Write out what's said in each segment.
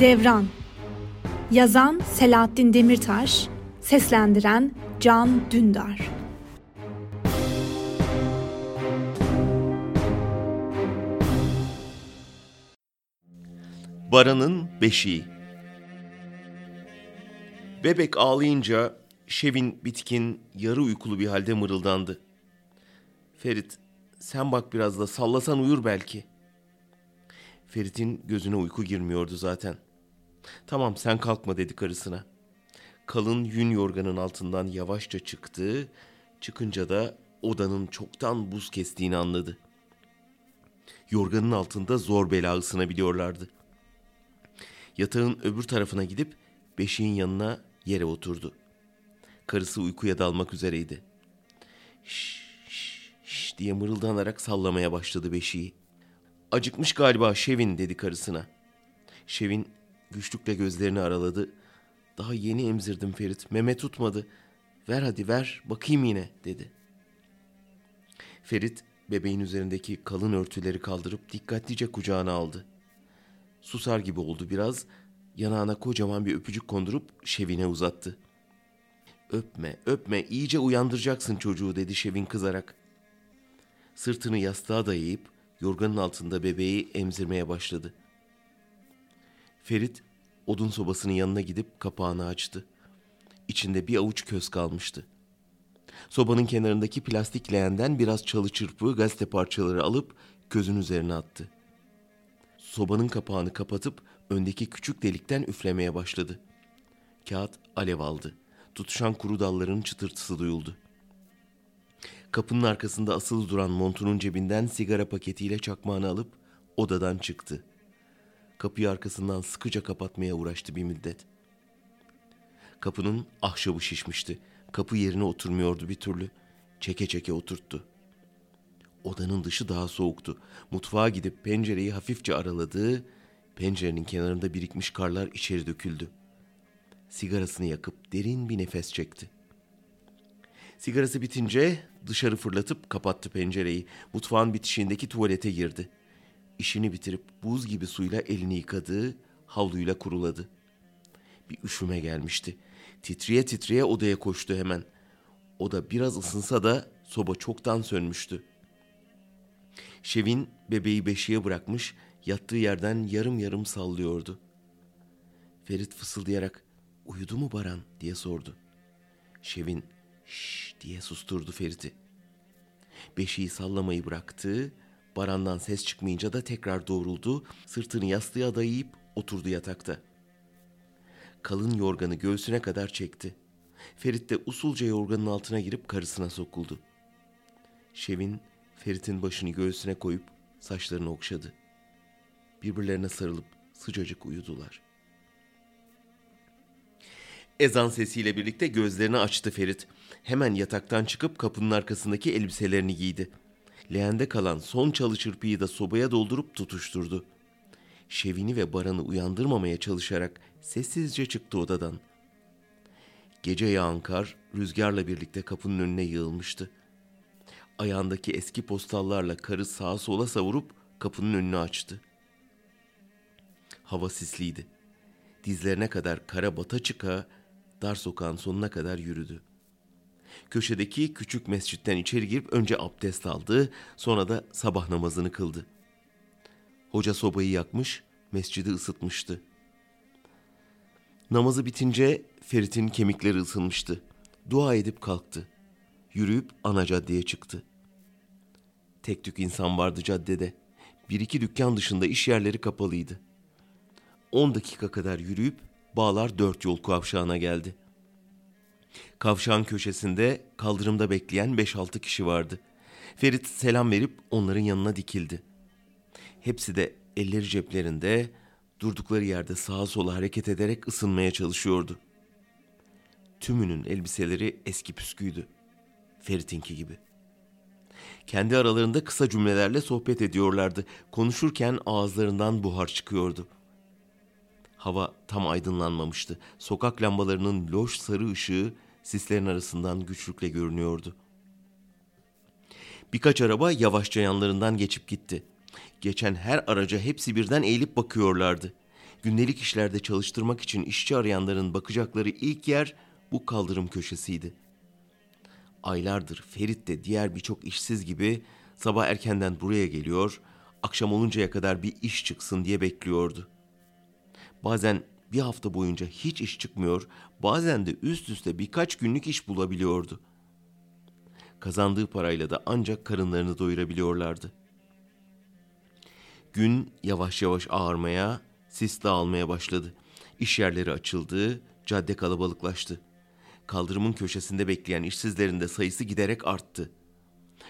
Devran Yazan Selahattin Demirtaş Seslendiren Can Dündar Baran'ın Beşiği Bebek ağlayınca Şevin bitkin, yarı uykulu bir halde mırıldandı. Ferit, sen bak biraz da sallasan uyur belki. Ferit'in gözüne uyku girmiyordu zaten. Tamam sen kalkma dedi karısına. Kalın yün yorganın altından yavaşça çıktı. Çıkınca da odanın çoktan buz kestiğini anladı. Yorganın altında zor bela ısınabiliyorlardı. Yatağın öbür tarafına gidip beşiğin yanına yere oturdu. Karısı uykuya dalmak üzereydi. Şş, şş, şş diye mırıldanarak sallamaya başladı beşiği. Acıkmış galiba Şevin dedi karısına. Şevin güçlükle gözlerini araladı. Daha yeni emzirdim Ferit. Meme tutmadı. Ver hadi ver bakayım yine dedi. Ferit bebeğin üzerindeki kalın örtüleri kaldırıp dikkatlice kucağına aldı. Susar gibi oldu biraz. Yanağına kocaman bir öpücük kondurup Şevin'e uzattı. Öpme, öpme, iyice uyandıracaksın çocuğu dedi Şevin kızarak. Sırtını yastığa dayayıp yorganın altında bebeği emzirmeye başladı. Ferit odun sobasının yanına gidip kapağını açtı. İçinde bir avuç köz kalmıştı. Sobanın kenarındaki plastik leğenden biraz çalı çırpı gazete parçaları alıp közün üzerine attı. Sobanın kapağını kapatıp öndeki küçük delikten üflemeye başladı. Kağıt alev aldı. Tutuşan kuru dalların çıtırtısı duyuldu. Kapının arkasında asılı duran montunun cebinden sigara paketiyle çakmağını alıp odadan çıktı. Kapıyı arkasından sıkıca kapatmaya uğraştı bir müddet. Kapının ahşabı şişmişti. Kapı yerine oturmuyordu bir türlü. Çeke çeke oturttu. Odanın dışı daha soğuktu. Mutfağa gidip pencereyi hafifçe araladı. Pencerenin kenarında birikmiş karlar içeri döküldü. Sigarasını yakıp derin bir nefes çekti. Sigarası bitince dışarı fırlatıp kapattı pencereyi. Mutfağın bitişiğindeki tuvalete girdi. İşini bitirip buz gibi suyla elini yıkadı, havluyla kuruladı. Bir üşüme gelmişti. Titriye titriye odaya koştu hemen. Oda biraz ısınsa da soba çoktan sönmüştü. Şevin bebeği beşiğe bırakmış, yattığı yerden yarım yarım sallıyordu. Ferit fısıldayarak uyudu mu Baran diye sordu. Şevin şş diye susturdu Ferit'i. Beşiği sallamayı bıraktı, Baran'dan ses çıkmayınca da tekrar doğruldu, sırtını yastığa dayayıp oturdu yatakta. Kalın yorganı göğsüne kadar çekti. Ferit de usulca yorganın altına girip karısına sokuldu. Şevin Ferit'in başını göğsüne koyup saçlarını okşadı. Birbirlerine sarılıp sıcacık uyudular. Ezan sesiyle birlikte gözlerini açtı Ferit. Hemen yataktan çıkıp kapının arkasındaki elbiselerini giydi. Leğende kalan son çalı çırpıyı da sobaya doldurup tutuşturdu. Şevini ve Baran'ı uyandırmamaya çalışarak sessizce çıktı odadan. Gece yağan kar rüzgarla birlikte kapının önüne yığılmıştı. Ayağındaki eski postallarla karı sağa sola savurup kapının önünü açtı. Hava sisliydi. Dizlerine kadar kara bata çıka dar sokağın sonuna kadar yürüdü. Köşedeki küçük mescitten içeri girip önce abdest aldı, sonra da sabah namazını kıldı. Hoca sobayı yakmış, mescidi ısıtmıştı. Namazı bitince Ferit'in kemikleri ısınmıştı. Dua edip kalktı. Yürüyüp ana caddeye çıktı. Tek tük insan vardı caddede. Bir iki dükkan dışında iş yerleri kapalıydı. On dakika kadar yürüyüp Bağlar dört yol kavşağına geldi. Kavşağın köşesinde kaldırımda bekleyen beş altı kişi vardı. Ferit selam verip onların yanına dikildi. Hepsi de elleri ceplerinde, durdukları yerde sağa sola hareket ederek ısınmaya çalışıyordu. Tümünün elbiseleri eski püsküydü. Ferit'inki gibi. Kendi aralarında kısa cümlelerle sohbet ediyorlardı. Konuşurken ağızlarından buhar çıkıyordu. Hava tam aydınlanmamıştı. Sokak lambalarının loş sarı ışığı sislerin arasından güçlükle görünüyordu. Birkaç araba yavaşça yanlarından geçip gitti. Geçen her araca hepsi birden eğilip bakıyorlardı. Gündelik işlerde çalıştırmak için işçi arayanların bakacakları ilk yer bu kaldırım köşesiydi. Aylardır Ferit de diğer birçok işsiz gibi sabah erkenden buraya geliyor, akşam oluncaya kadar bir iş çıksın diye bekliyordu. Bazen bir hafta boyunca hiç iş çıkmıyor, bazen de üst üste birkaç günlük iş bulabiliyordu. Kazandığı parayla da ancak karınlarını doyurabiliyorlardı. Gün yavaş yavaş ağarmaya, sis dağılmaya başladı. İş yerleri açıldı, cadde kalabalıklaştı. Kaldırımın köşesinde bekleyen işsizlerin de sayısı giderek arttı.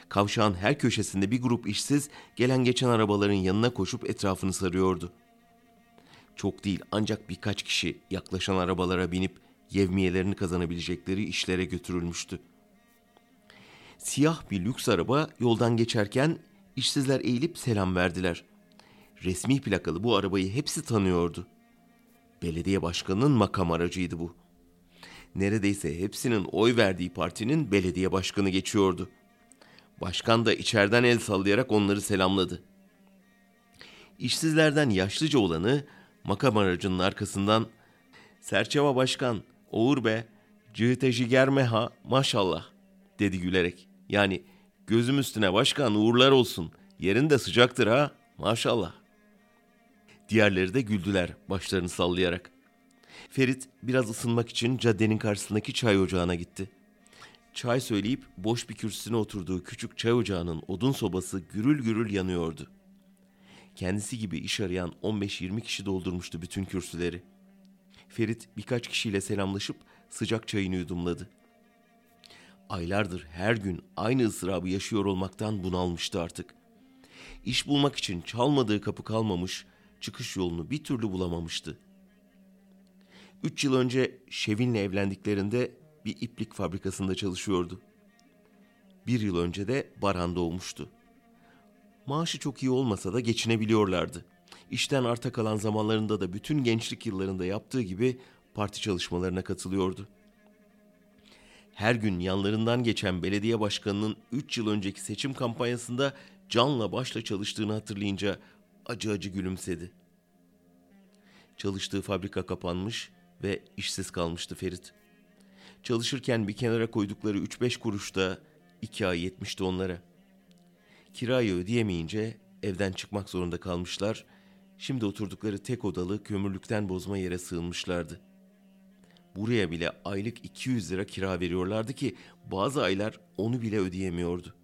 Kavşağın her köşesinde bir grup işsiz gelen geçen arabaların yanına koşup etrafını sarıyordu. Çok değil ancak birkaç kişi yaklaşan arabalara binip yevmiyelerini kazanabilecekleri işlere götürülmüştü. Siyah bir lüks araba yoldan geçerken işsizler eğilip selam verdiler. Resmi plakalı bu arabayı hepsi tanıyordu. Belediye başkanının makam aracıydı bu. Neredeyse hepsinin oy verdiği partinin belediye başkanı geçiyordu. Başkan da içeriden el sallayarak onları selamladı. İşsizlerden yaşlıca olanı makam aracının arkasından Serçeva Başkan, Oğur be, cığıte jiger ha maşallah dedi gülerek. Yani gözüm üstüne başkan uğurlar olsun, yerin de sıcaktır ha maşallah. Diğerleri de güldüler başlarını sallayarak. Ferit biraz ısınmak için caddenin karşısındaki çay ocağına gitti. Çay söyleyip boş bir kürsüsüne oturduğu küçük çay ocağının odun sobası gürül gürül yanıyordu. Kendisi gibi iş arayan 15-20 kişi doldurmuştu bütün kürsüleri. Ferit birkaç kişiyle selamlaşıp sıcak çayını yudumladı. Aylardır her gün aynı ıstırabı yaşıyor olmaktan bunalmıştı artık. İş bulmak için çalmadığı kapı kalmamış, çıkış yolunu bir türlü bulamamıştı. Üç yıl önce Şevin'le evlendiklerinde bir iplik fabrikasında çalışıyordu. Bir yıl önce de Baran doğmuştu. Maaşı çok iyi olmasa da geçinebiliyorlardı. İşten arta kalan zamanlarında da bütün gençlik yıllarında yaptığı gibi parti çalışmalarına katılıyordu. Her gün yanlarından geçen belediye başkanının 3 yıl önceki seçim kampanyasında canla başla çalıştığını hatırlayınca acı acı gülümsedi. Çalıştığı fabrika kapanmış ve işsiz kalmıştı Ferit. Çalışırken bir kenara koydukları 3-5 kuruş da iki ay yetmişti onlara. Kirayı ödeyemeyince evden çıkmak zorunda kalmışlar. Şimdi oturdukları tek odalı kömürlükten bozma yere sığınmışlardı. Buraya bile aylık 200 lira kira veriyorlardı ki bazı aylar onu bile ödeyemiyordu.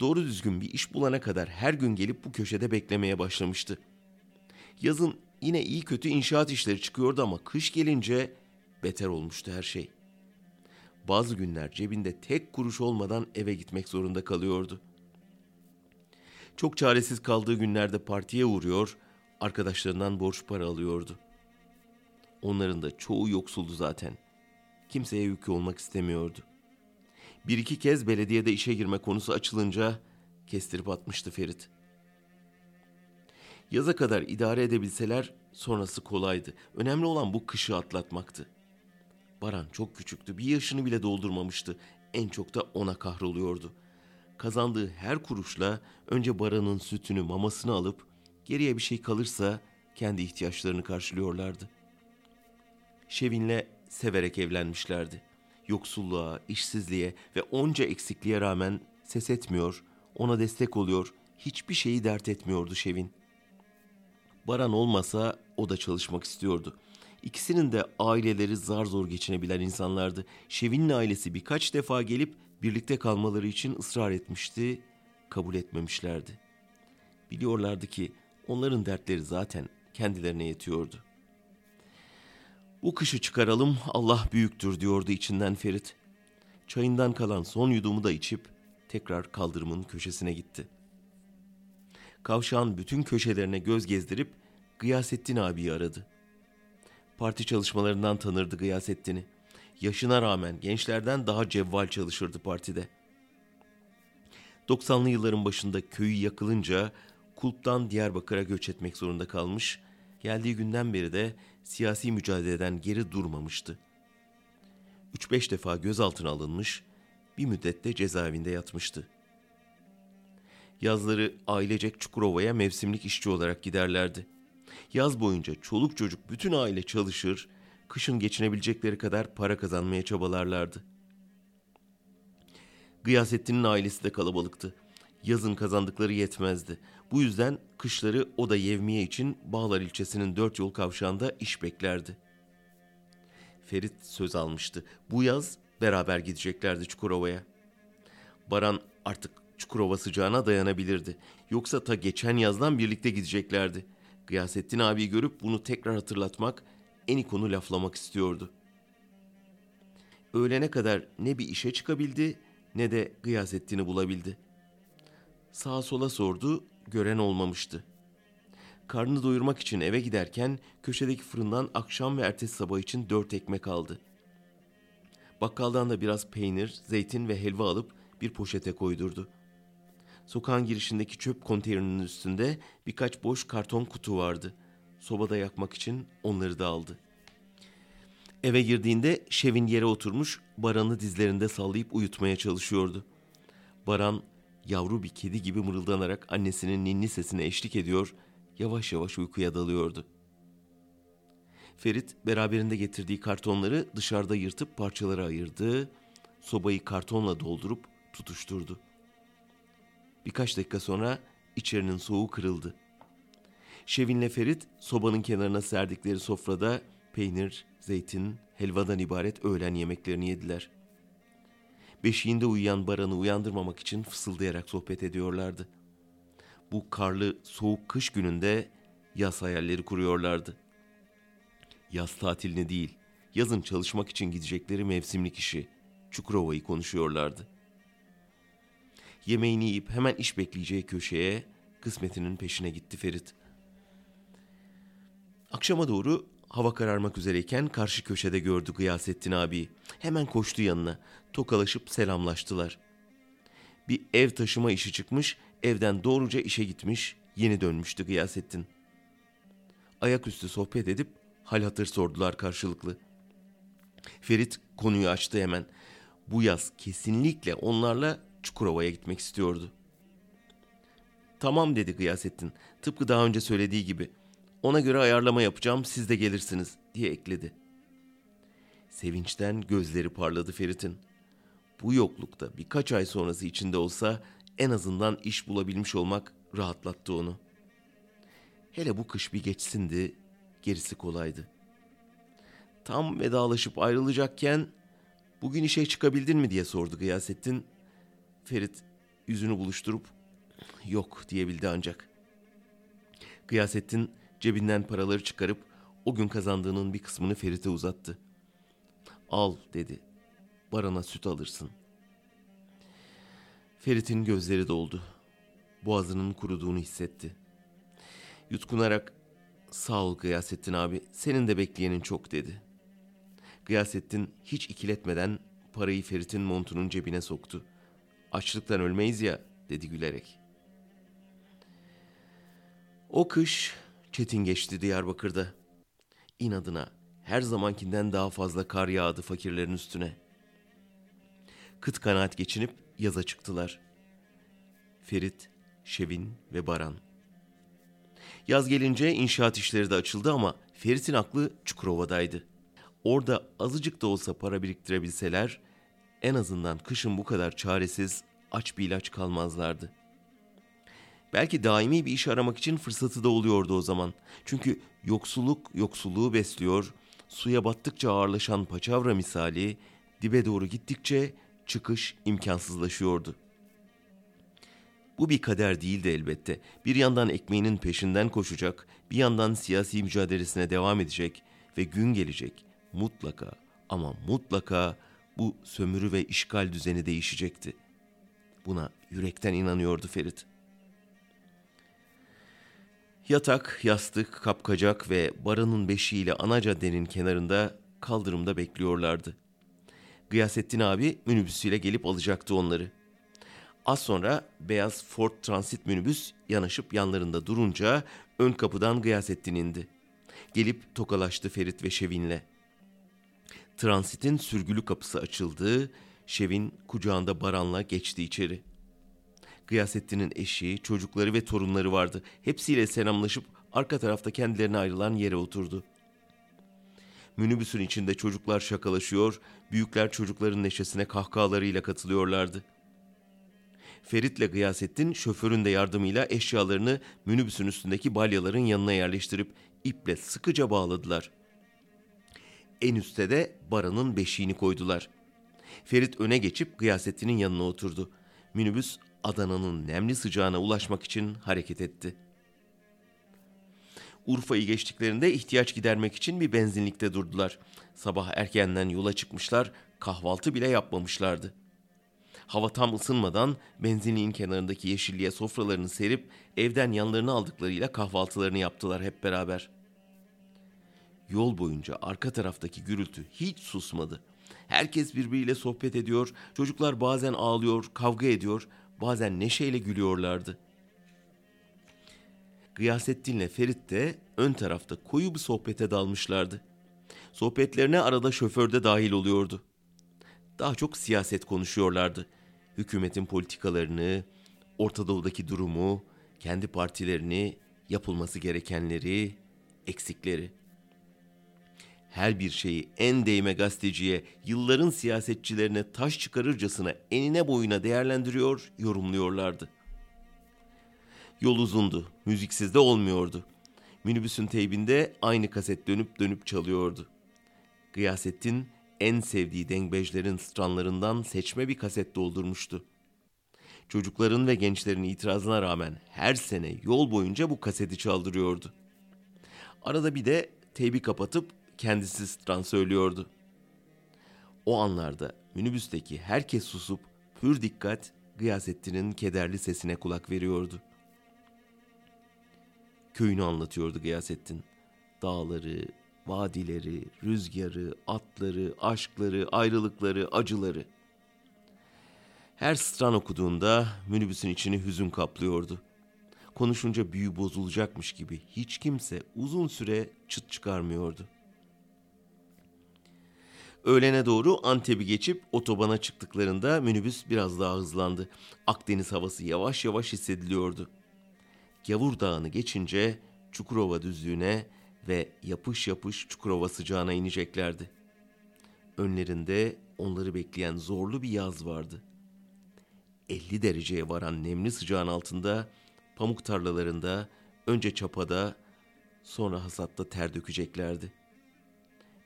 Doğru düzgün bir iş bulana kadar her gün gelip bu köşede beklemeye başlamıştı. Yazın yine iyi kötü inşaat işleri çıkıyordu ama kış gelince beter olmuştu her şey. Bazı günler cebinde tek kuruş olmadan eve gitmek zorunda kalıyordu. Çok çaresiz kaldığı günlerde partiye uğruyor, arkadaşlarından borç para alıyordu. Onların da çoğu yoksuldu zaten. Kimseye yükü olmak istemiyordu. Bir iki kez belediyede işe girme konusu açılınca kestirip atmıştı Ferit. Yaza kadar idare edebilseler sonrası kolaydı. Önemli olan bu kışı atlatmaktı. Baran çok küçüktü. Bir yaşını bile doldurmamıştı. En çok da ona kahroluyordu. Kazandığı her kuruşla önce Baran'ın sütünü, mamasını alıp geriye bir şey kalırsa kendi ihtiyaçlarını karşılıyorlardı. Şevin'le severek evlenmişlerdi. Yoksulluğa, işsizliğe ve onca eksikliğe rağmen ses etmiyor, ona destek oluyor, hiçbir şeyi dert etmiyordu Şevin. Baran olmasa o da çalışmak istiyordu. İkisinin de aileleri zar zor geçinebilen insanlardı. Şevin'in ailesi birkaç defa gelip birlikte kalmaları için ısrar etmişti, kabul etmemişlerdi. Biliyorlardı ki onların dertleri zaten kendilerine yetiyordu. Bu kışı çıkaralım Allah büyüktür diyordu içinden Ferit. Çayından kalan son yudumu da içip tekrar kaldırımın köşesine gitti. Kavşağın bütün köşelerine göz gezdirip Gıyasettin abiyi aradı. Parti çalışmalarından tanırdı Gıyasettin'i. Yaşına rağmen gençlerden daha cevval çalışırdı partide. 90'lı yılların başında köyü yakılınca Kulp'tan Diyarbakır'a göç etmek zorunda kalmış, geldiği günden beri de siyasi mücadeleden geri durmamıştı. 3-5 defa gözaltına alınmış, bir müddette cezaevinde yatmıştı. Yazları ailecek Çukurova'ya mevsimlik işçi olarak giderlerdi. Yaz boyunca çoluk çocuk bütün aile çalışır, kışın geçinebilecekleri kadar para kazanmaya çabalarlardı. Gıyasettin'in ailesi de kalabalıktı. Yazın kazandıkları yetmezdi. Bu yüzden kışları o da yevmiye için Bağlar ilçesinin dört yol kavşağında iş beklerdi. Ferit söz almıştı. Bu yaz beraber gideceklerdi Çukurova'ya. Baran artık Çukurova sıcağına dayanabilirdi. Yoksa ta geçen yazdan birlikte gideceklerdi. Gıyasettin abiyi görüp bunu tekrar hatırlatmak, Enikon'u laflamak istiyordu. Öğlene kadar ne bir işe çıkabildi ne de Gıyasettin'i bulabildi. Sağa sola sordu, gören olmamıştı. Karnını doyurmak için eve giderken köşedeki fırından akşam ve ertesi sabah için dört ekmek aldı. Bakkaldan da biraz peynir, zeytin ve helva alıp bir poşete koydurdu. Sokağın girişindeki çöp konteynerinin üstünde birkaç boş karton kutu vardı. Sobada yakmak için onları da aldı. Eve girdiğinde Şevin yere oturmuş Baran'ı dizlerinde sallayıp uyutmaya çalışıyordu. Baran yavru bir kedi gibi mırıldanarak annesinin ninni sesine eşlik ediyor, yavaş yavaş uykuya dalıyordu. Ferit beraberinde getirdiği kartonları dışarıda yırtıp parçalara ayırdı, sobayı kartonla doldurup tutuşturdu. Birkaç dakika sonra içerinin soğuğu kırıldı. Şevin'le Ferit sobanın kenarına serdikleri sofrada peynir, zeytin, helvadan ibaret öğlen yemeklerini yediler. Beşiğinde uyuyan Baran'ı uyandırmamak için fısıldayarak sohbet ediyorlardı. Bu karlı, soğuk kış gününde yaz hayalleri kuruyorlardı. Yaz tatilini değil, yazın çalışmak için gidecekleri mevsimlik işi, Çukurova'yı konuşuyorlardı. Yemeğini yiyip hemen iş bekleyeceği köşeye kısmetinin peşine gitti Ferit. Akşama doğru hava kararmak üzereyken karşı köşede gördü Gıyasettin abi. Hemen koştu yanına. Tokalaşıp selamlaştılar. Bir ev taşıma işi çıkmış, evden doğruca işe gitmiş, yeni dönmüştü Gıyasettin. Ayaküstü sohbet edip hal hatır sordular karşılıklı. Ferit konuyu açtı hemen. Bu yaz kesinlikle onlarla Çukurova'ya gitmek istiyordu. Tamam dedi Gıyasettin. Tıpkı daha önce söylediği gibi. Ona göre ayarlama yapacağım siz de gelirsiniz diye ekledi. Sevinçten gözleri parladı Ferit'in. Bu yoklukta birkaç ay sonrası içinde olsa en azından iş bulabilmiş olmak rahatlattı onu. Hele bu kış bir geçsindi, gerisi kolaydı. Tam vedalaşıp ayrılacakken bugün işe çıkabildin mi diye sordu Gıyasettin. Ferit yüzünü buluşturup yok diyebildi ancak. Gıyasettin cebinden paraları çıkarıp o gün kazandığının bir kısmını Ferit'e uzattı. Al dedi. Barana süt alırsın. Ferit'in gözleri doldu. Boğazının kuruduğunu hissetti. Yutkunarak sağ ol Gıyasettin abi senin de bekleyenin çok dedi. Gıyasettin hiç ikiletmeden parayı Ferit'in montunun cebine soktu. Açlıktan ölmeyiz ya dedi gülerek. O kış çetin geçti Diyarbakır'da. İnadına her zamankinden daha fazla kar yağdı fakirlerin üstüne. Kıt kanaat geçinip yaza çıktılar. Ferit, Şevin ve Baran. Yaz gelince inşaat işleri de açıldı ama Ferit'in aklı Çukurova'daydı. Orada azıcık da olsa para biriktirebilseler en azından kışın bu kadar çaresiz aç bir ilaç kalmazlardı. Belki daimi bir iş aramak için fırsatı da oluyordu o zaman. Çünkü yoksulluk yoksulluğu besliyor, suya battıkça ağırlaşan paçavra misali dibe doğru gittikçe çıkış imkansızlaşıyordu. Bu bir kader değildi elbette. Bir yandan ekmeğinin peşinden koşacak, bir yandan siyasi mücadelesine devam edecek ve gün gelecek mutlaka ama mutlaka bu sömürü ve işgal düzeni değişecekti. Buna yürekten inanıyordu Ferit. Yatak, yastık, kapkacak ve baranın beşiğiyle ana caddenin kenarında kaldırımda bekliyorlardı. Gıyasettin abi minibüsüyle gelip alacaktı onları. Az sonra beyaz Ford Transit minibüs yanaşıp yanlarında durunca ön kapıdan Gıyasettin indi. Gelip tokalaştı Ferit ve Şevin'le. Transit'in sürgülü kapısı açıldı, Şevin kucağında Baran'la geçti içeri. Gıyasettin'in eşi, çocukları ve torunları vardı. Hepsiyle selamlaşıp arka tarafta kendilerine ayrılan yere oturdu. Minibüsün içinde çocuklar şakalaşıyor, büyükler çocukların neşesine kahkahalarıyla katılıyorlardı. Ferit'le Gıyasettin şoförün de yardımıyla eşyalarını minibüsün üstündeki balyaların yanına yerleştirip iple sıkıca bağladılar. En üstte de Baran'ın beşiğini koydular. Ferit öne geçip Gıyasettin'in yanına oturdu. Minibüs Adana'nın nemli sıcağına ulaşmak için hareket etti. Urfa'yı geçtiklerinde ihtiyaç gidermek için bir benzinlikte durdular. Sabah erkenden yola çıkmışlar, kahvaltı bile yapmamışlardı. Hava tam ısınmadan benzinliğin kenarındaki yeşilliğe sofralarını serip evden yanlarını aldıklarıyla kahvaltılarını yaptılar hep beraber. Yol boyunca arka taraftaki gürültü hiç susmadı. Herkes birbiriyle sohbet ediyor, çocuklar bazen ağlıyor, kavga ediyor, bazen neşeyle gülüyorlardı. Gıyasettin'le Ferit de ön tarafta koyu bir sohbete dalmışlardı. Sohbetlerine arada şoför de dahil oluyordu. Daha çok siyaset konuşuyorlardı. Hükümetin politikalarını, Orta Doğu'daki durumu, kendi partilerini, yapılması gerekenleri, eksikleri. Her bir şeyi en değme gazeteciye, yılların siyasetçilerine taş çıkarırcasına enine boyuna değerlendiriyor, yorumluyorlardı. Yol uzundu, müziksiz de olmuyordu. Minibüsün teybinde aynı kaset dönüp dönüp çalıyordu. Gıyasettin en sevdiği dengbejlerin stranlarından seçme bir kaset doldurmuştu. Çocukların ve gençlerin itirazına rağmen her sene yol boyunca bu kaseti çaldırıyordu. Arada bir de teybi kapatıp kendisi stran söylüyordu. O anlarda minibüsteki herkes susup pür dikkat Gıyasettin'in kederli sesine kulak veriyordu. Köyünü anlatıyordu Gıyasettin. Dağları, vadileri, rüzgarı, atları, aşkları, ayrılıkları, acıları. Her stran okuduğunda minibüsün içini hüzün kaplıyordu. Konuşunca büyü bozulacakmış gibi hiç kimse uzun süre çıt çıkarmıyordu. Öğlene doğru Antep'i geçip otobana çıktıklarında minibüs biraz daha hızlandı. Akdeniz havası yavaş yavaş hissediliyordu. Gavur Dağı'nı geçince Çukurova düzlüğüne ve yapış yapış Çukurova sıcağına ineceklerdi. Önlerinde onları bekleyen zorlu bir yaz vardı. 50 dereceye varan nemli sıcağın altında pamuk tarlalarında önce çapada sonra hasatta ter dökeceklerdi.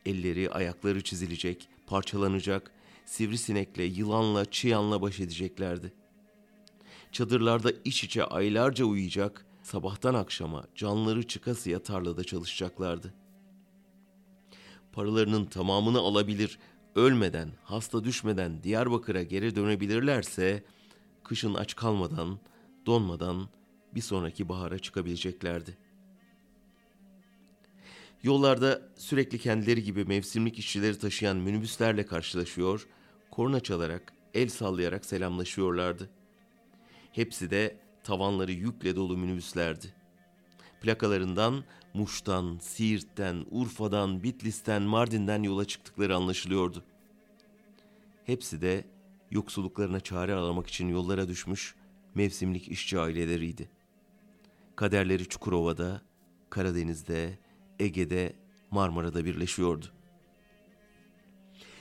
Elleri ayakları çizilecek, parçalanacak, sivrisinekle, yılanla, çıyanla baş edeceklerdi. Çadırlarda iç içe aylarca uyuyacak, sabahtan akşama canları çıkasıya tarlada çalışacaklardı. Paralarının tamamını alabilir, ölmeden, hasta düşmeden Diyarbakır'a geri dönebilirlerse, kışın aç kalmadan, donmadan bir sonraki bahara çıkabileceklerdi. Yollarda sürekli kendileri gibi mevsimlik işçileri taşıyan minibüslerle karşılaşıyor, korna çalarak, el sallayarak selamlaşıyorlardı. Hepsi de tavanları yükle dolu minibüslerdi. Plakalarından Muş'tan, Siirt'ten, Urfa'dan, Bitlis'ten, Mardin'den yola çıktıkları anlaşılıyordu. Hepsi de yoksulluklarına çare aramak için yollara düşmüş mevsimlik işçi aileleriydi. Kaderleri Çukurova'da, Karadeniz'de, Ege'de, Marmara'da birleşiyordu.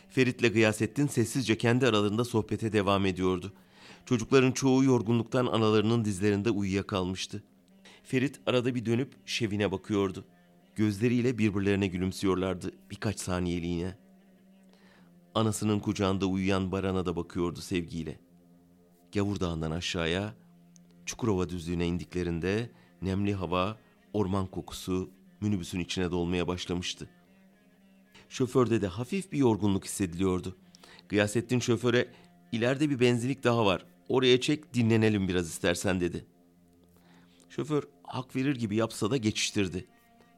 Ferit'le Gıyasettin sessizce kendi aralarında sohbete devam ediyordu. Çocukların çoğu yorgunluktan analarının dizlerinde uyuyakalmıştı. Ferit arada bir dönüp Şevin'e bakıyordu. Gözleriyle birbirlerine gülümsüyorlardı birkaç saniyeliğine. Anasının kucağında uyuyan Baran'a da bakıyordu sevgiyle. Gavur Dağı'ndan aşağıya, Çukurova düzlüğüne indiklerinde nemli hava, orman kokusu minibüsün içine dolmaya başlamıştı. Şoförde de hafif bir yorgunluk hissediliyordu. Gıyasettin şoföre ileride bir benzinlik daha var. Oraya çek dinlenelim biraz istersen dedi. Şoför hak verir gibi yapsa da geçiştirdi.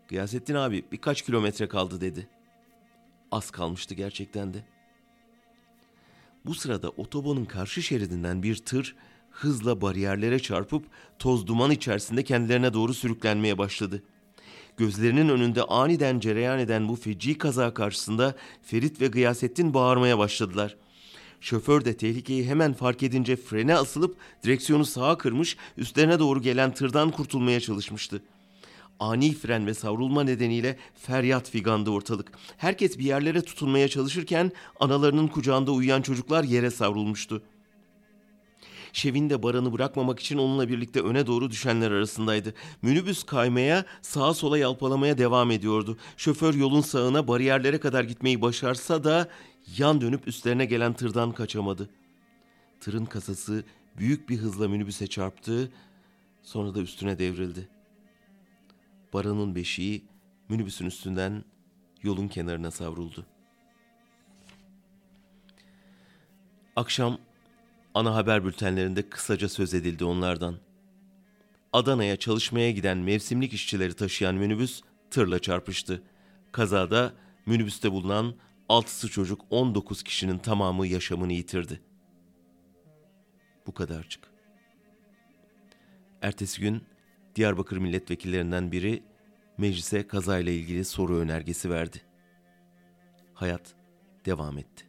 Gıyasettin abi birkaç kilometre kaldı dedi. Az kalmıştı gerçekten de. Bu sırada otobanın karşı şeridinden bir tır hızla bariyerlere çarpıp toz duman içerisinde kendilerine doğru sürüklenmeye başladı. Gözlerinin önünde aniden cereyan eden bu feci kaza karşısında Ferit ve Gıyasettin bağırmaya başladılar. Şoför de tehlikeyi hemen fark edince frene asılıp direksiyonu sağa kırmış, üstlerine doğru gelen tırdan kurtulmaya çalışmıştı. Ani fren ve savrulma nedeniyle feryat figandı ortalık. Herkes bir yerlere tutunmaya çalışırken analarının kucağında uyuyan çocuklar yere savrulmuştu. Şevin de Baran'ı bırakmamak için onunla birlikte öne doğru düşenler arasındaydı. Minibüs kaymaya, sağa sola yalpalamaya devam ediyordu. Şoför yolun sağına bariyerlere kadar gitmeyi başarsa da yan dönüp üstlerine gelen tırdan kaçamadı. Tırın kasası büyük bir hızla minibüse çarptı, sonra da üstüne devrildi. Baran'ın beşiği minibüsün üstünden yolun kenarına savruldu. Akşam ana haber bültenlerinde kısaca söz edildi onlardan. Adana'ya çalışmaya giden mevsimlik işçileri taşıyan minibüs tırla çarpıştı. Kazada minibüste bulunan 6'sı çocuk 19 kişinin tamamı yaşamını yitirdi. Bu kadarcık. Ertesi gün Diyarbakır milletvekillerinden biri meclise kazayla ilgili soru önergesi verdi. Hayat devam etti.